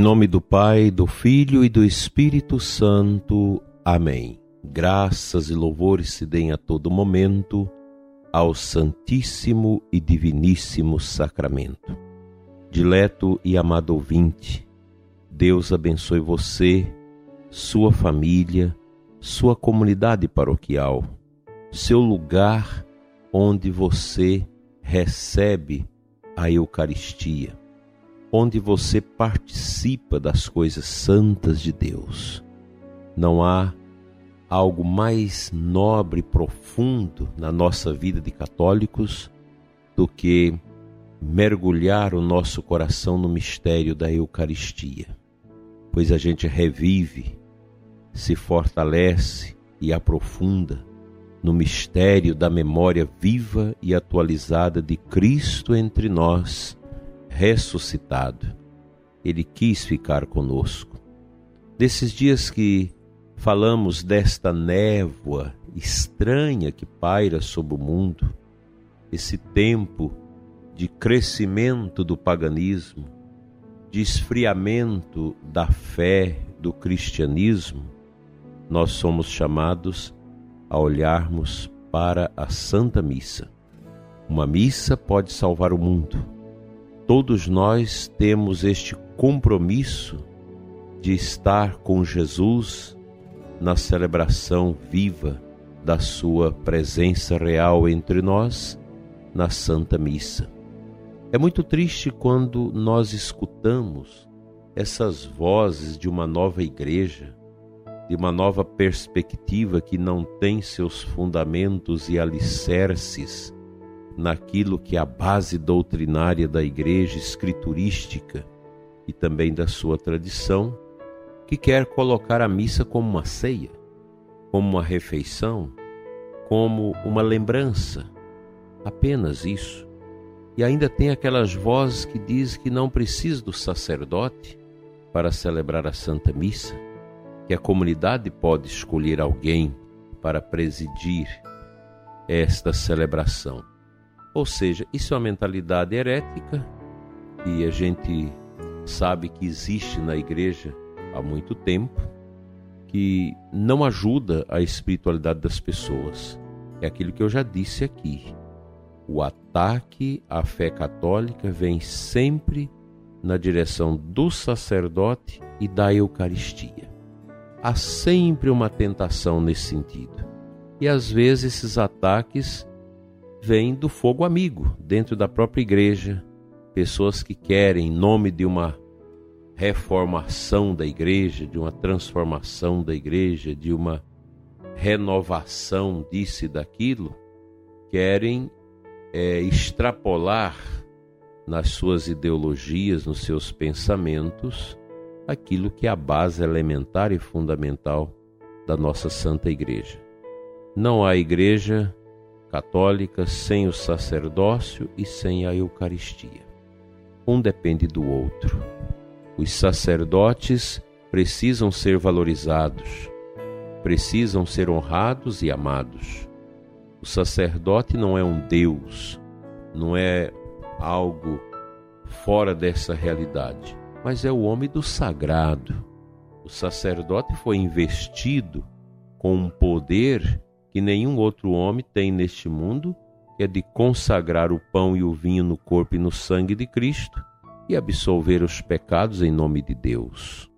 nome do Pai, do Filho e do Espírito Santo. Amém. Graças e louvores se deem a todo momento ao Santíssimo e Diviníssimo Sacramento. Dileto e amado ouvinte, Deus abençoe você, sua família, sua comunidade paroquial, seu lugar onde você recebe a Eucaristia onde você participa das coisas santas de Deus. Não há algo mais nobre e profundo na nossa vida de católicos do que mergulhar o nosso coração no mistério da Eucaristia, pois a gente revive, se fortalece e aprofunda no mistério da memória viva e atualizada de Cristo entre nós ressuscitado. Ele quis ficar conosco. Desses dias que falamos desta névoa estranha que paira sobre o mundo, esse tempo de crescimento do paganismo, de esfriamento da fé do cristianismo, nós somos chamados a olharmos para a Santa Missa. Uma missa pode salvar o mundo Todos nós temos este compromisso de estar com Jesus na celebração viva da Sua presença real entre nós na Santa Missa. É muito triste quando nós escutamos essas vozes de uma nova igreja, de uma nova perspectiva que não tem seus fundamentos e alicerces naquilo que é a base doutrinária da igreja escriturística e também da sua tradição, que quer colocar a missa como uma ceia, como uma refeição, como uma lembrança, apenas isso. E ainda tem aquelas vozes que dizem que não precisa do sacerdote para celebrar a Santa Missa, que a comunidade pode escolher alguém para presidir esta celebração. Ou seja, isso é uma mentalidade herética e a gente sabe que existe na igreja há muito tempo, que não ajuda a espiritualidade das pessoas. É aquilo que eu já disse aqui. O ataque à fé católica vem sempre na direção do sacerdote e da Eucaristia. Há sempre uma tentação nesse sentido. E às vezes esses ataques vem do fogo amigo dentro da própria igreja, pessoas que querem, em nome de uma reformação da igreja, de uma transformação da igreja, de uma renovação disso e daquilo, querem é, extrapolar nas suas ideologias, nos seus pensamentos, aquilo que é a base elementar e fundamental da nossa Santa Igreja. Não há igreja católica sem o sacerdócio e sem a Eucaristia. Um depende do outro. Os sacerdotes precisam ser valorizados, precisam ser honrados e amados. O sacerdote não é um Deus, não é algo fora dessa realidade, mas é o homem do sagrado. O sacerdote foi investido com um poder que nenhum outro homem tem neste mundo, que é de consagrar o pão e o vinho no corpo e no sangue de Cristo e absolver os pecados em nome de Deus.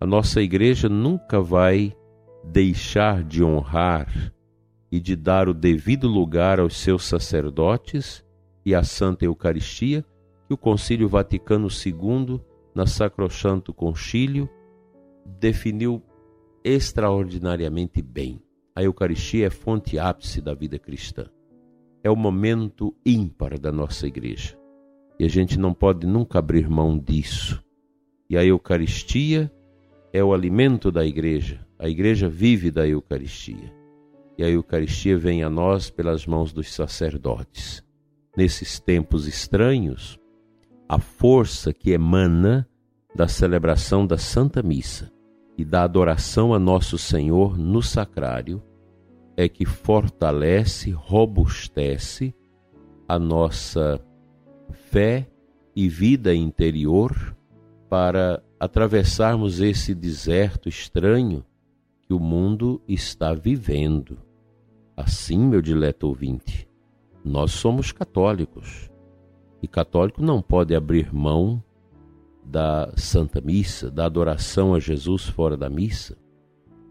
A nossa igreja nunca vai deixar de honrar e de dar o devido lugar aos seus sacerdotes e à Santa Eucaristia que o Concílio Vaticano II, na Sacrosanto Concílio, definiu extraordinariamente bem. A Eucaristia é fonte ápice da vida cristã. É o momento ímpar da nossa igreja. E a gente não pode nunca abrir mão disso. E a Eucaristia é o alimento da igreja. A igreja vive da Eucaristia. E a Eucaristia vem a nós pelas mãos dos sacerdotes. Nesses tempos estranhos, a força que emana da celebração da Santa Missa e da adoração a Nosso Senhor no sacrário é que fortalece, robustece a nossa fé e vida interior para atravessarmos esse deserto estranho que o mundo está vivendo. Assim, meu dileto ouvinte, nós somos católicos e católico não pode abrir mão da Santa Missa, da adoração a Jesus fora da missa.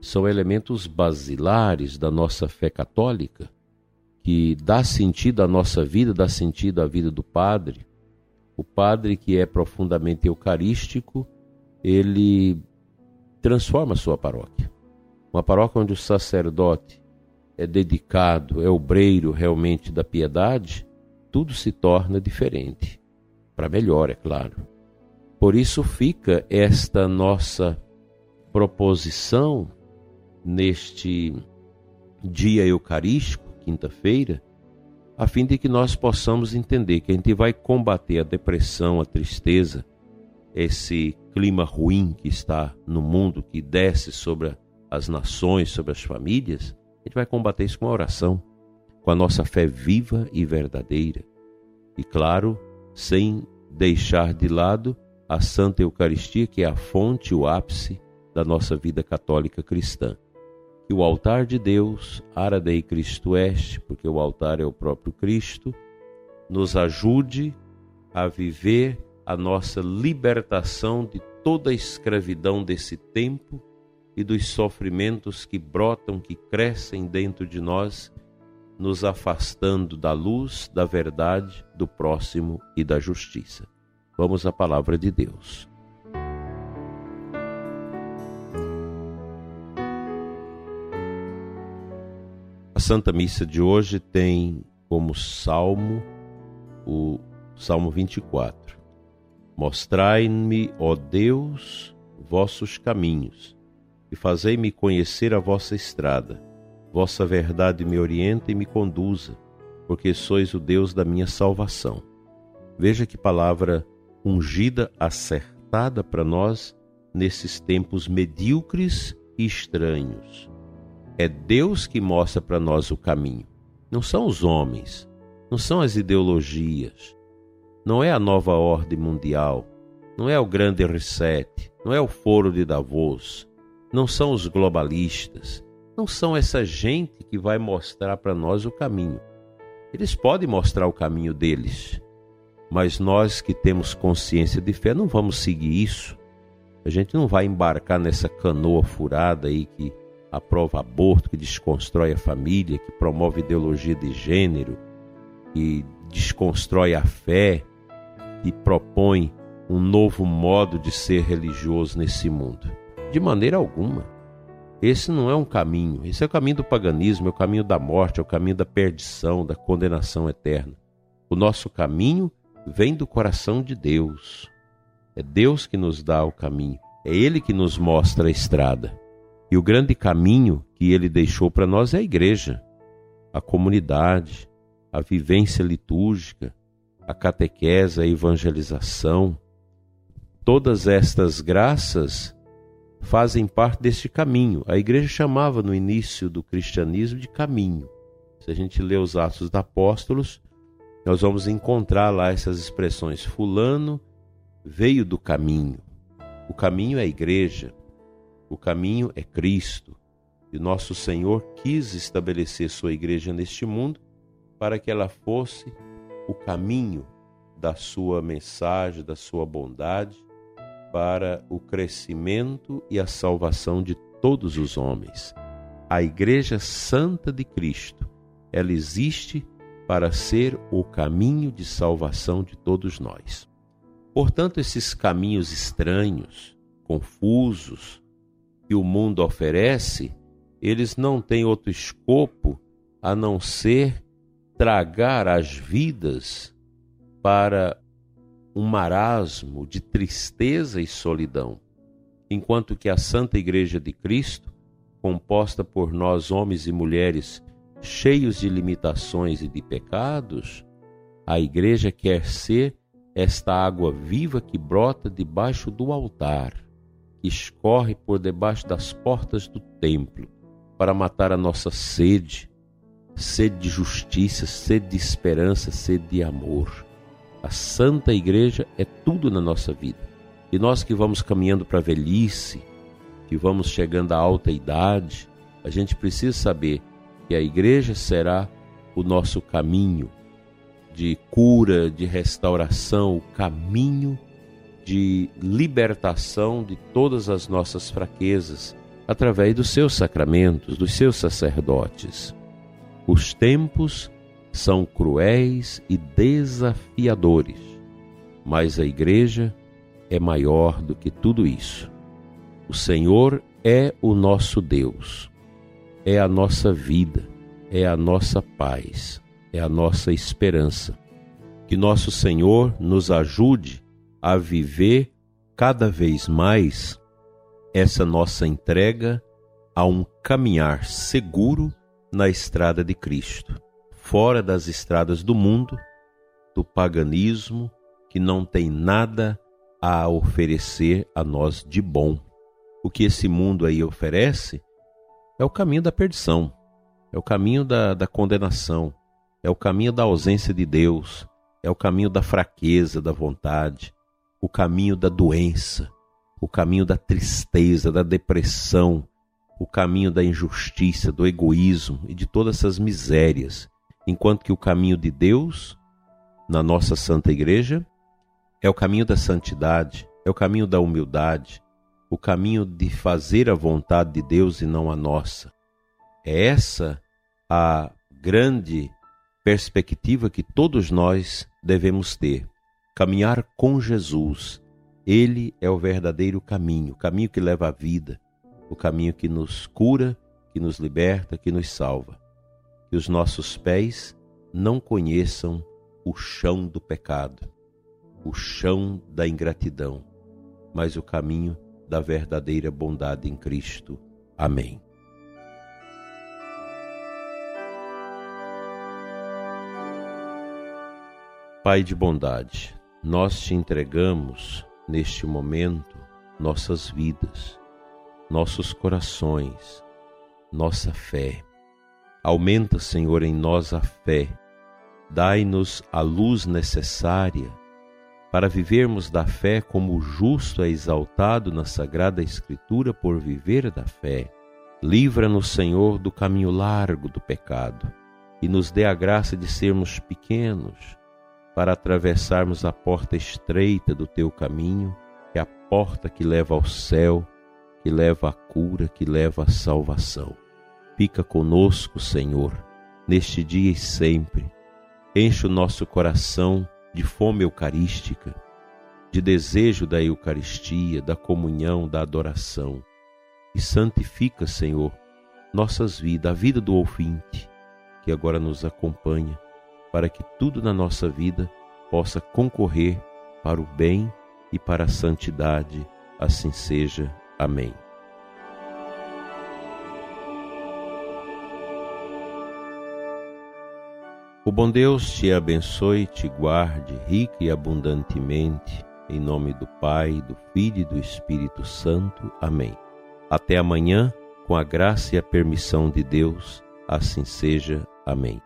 São elementos basilares da nossa fé católica que dá sentido à nossa vida, dá sentido à vida do padre. O padre que é profundamente eucarístico, ele transforma a sua paróquia. Uma paróquia onde o sacerdote é dedicado, é obreiro realmente da piedade, tudo se torna diferente. Para melhor, é claro. Por isso fica esta nossa proposição neste dia eucarístico, quinta-feira, a fim de que nós possamos entender que a gente vai combater a depressão, a tristeza, esse clima ruim que está no mundo, que desce sobre as nações, sobre as famílias, a gente vai combater isso com a oração, com a nossa fé viva e verdadeira. E claro, sem deixar de lado a Santa Eucaristia, que é a fonte, o ápice da nossa vida católica cristã. Que o altar de Deus, ara dei Cristo est, porque o altar é o próprio Cristo, nos ajude a viver a nossa libertação de toda a escravidão desse tempo e dos sofrimentos que brotam, que crescem dentro de nós, nos afastando da luz, da verdade, do próximo e da justiça. Vamos à palavra de Deus. A Santa Missa de hoje tem como salmo o Salmo 24. Mostrai-me, ó Deus, vossos caminhos, e fazei-me conhecer a vossa estrada. Vossa verdade me orienta e me conduza, porque sois o Deus da minha salvação. Veja que palavra ungida, acertada para nós nesses tempos medíocres e estranhos. É Deus que mostra para nós o caminho, não são os homens, não são as ideologias, não é a nova ordem mundial, não é o grande reset, não é o foro de Davos, não são os globalistas, não são essa gente que vai mostrar para nós o caminho. Eles podem mostrar o caminho deles, mas nós que temos consciência de fé não vamos seguir isso. A gente não vai embarcar nessa canoa furada aí que aprova aborto, que desconstrói a família, que promove ideologia de gênero, que desconstrói a fé, e propõe um novo modo de ser religioso nesse mundo. De maneira alguma. Esse não é um caminho. Esse é o caminho do paganismo, é o caminho da morte, é o caminho da perdição, da condenação eterna. O nosso caminho vem do coração de Deus. É Deus que nos dá o caminho. É Ele que nos mostra a estrada. E o grande caminho que Ele deixou para nós é a igreja, a comunidade, a vivência litúrgica, a catequese, a evangelização. Todas estas graças fazem parte deste caminho. A igreja chamava no início do cristianismo de caminho. Se a gente lê os Atos dos Apóstolos, nós vamos encontrar lá essas expressões. Fulano veio do caminho. O caminho é a igreja. O caminho é Cristo. E nosso Senhor quis estabelecer sua igreja neste mundo para que ela fosse o caminho da sua mensagem, da sua bondade para o crescimento e a salvação de todos os homens. A Igreja Santa de Cristo, ela existe para ser o caminho de salvação de todos nós. Portanto, esses caminhos estranhos, confusos, que o mundo oferece, eles não têm outro escopo a não ser tragar as vidas para um marasmo de tristeza e solidão, enquanto que a Santa Igreja de Cristo, composta por nós homens e mulheres cheios de limitações e de pecados, a igreja quer ser esta água viva que brota debaixo do altar, que escorre por debaixo das portas do templo, para matar a nossa sede, sede de justiça, sede de esperança, sede de amor. A Santa Igreja é tudo na nossa vida. E nós que vamos caminhando para a velhice, que vamos chegando à alta idade, a gente precisa saber que a igreja será o nosso caminho de cura, de restauração, o caminho de libertação de todas as nossas fraquezas através dos seus sacramentos, dos seus sacerdotes. Os tempos são cruéis e desafiadores, mas a igreja é maior do que tudo isso. O Senhor é o nosso Deus, é a nossa vida, é a nossa paz, é a nossa esperança. Que nosso Senhor nos ajude a viver cada vez mais essa nossa entrega a um caminhar seguro na estrada de Cristo, fora das estradas do mundo, do paganismo, que não tem nada a oferecer a nós de bom. O que esse mundo aí oferece é o caminho da perdição, é o caminho da, da condenação, é o caminho da ausência de Deus, é o caminho da fraqueza da vontade, o caminho da doença, o caminho da tristeza, da depressão, o caminho da injustiça, do egoísmo e de todas essas misérias, enquanto que o caminho de Deus, na nossa Santa Igreja, é o caminho da santidade, é o caminho da humildade, o caminho de fazer a vontade de Deus e não a nossa. É essa a grande perspectiva que todos nós devemos ter caminhar com Jesus. Ele é o verdadeiro caminho, o caminho que leva à vida, o caminho que nos cura, que nos liberta, que nos salva. Que os nossos pés não conheçam o chão do pecado, o chão da ingratidão, mas o caminho da verdadeira bondade em Cristo. Amém. Pai de bondade, nós te entregamos neste momento nossas vidas, nossos corações, nossa fé. Aumenta, Senhor, em nós a fé. Dai-nos a luz necessária para vivermos da fé como o justo é exaltado na Sagrada Escritura por viver da fé. Livra-nos, Senhor, do caminho largo do pecado e nos dê a graça de sermos pequenos para atravessarmos a porta estreita do teu caminho, que é a porta que leva ao céu, que leva à cura, que leva à salvação. Fica conosco, Senhor, neste dia e sempre. Enche o nosso coração de fome eucarística, de desejo da Eucaristia, da comunhão, da adoração. E santifica, Senhor, nossas vidas, a vida do ouvinte que agora nos acompanha para que tudo na nossa vida possa concorrer para o bem e para a santidade. Assim seja. Amém. O bom Deus te abençoe, te guarde rica e abundantemente, em nome do Pai, do Filho e do Espírito Santo. Amém. Até amanhã, com a graça e a permissão de Deus, assim seja. Amém.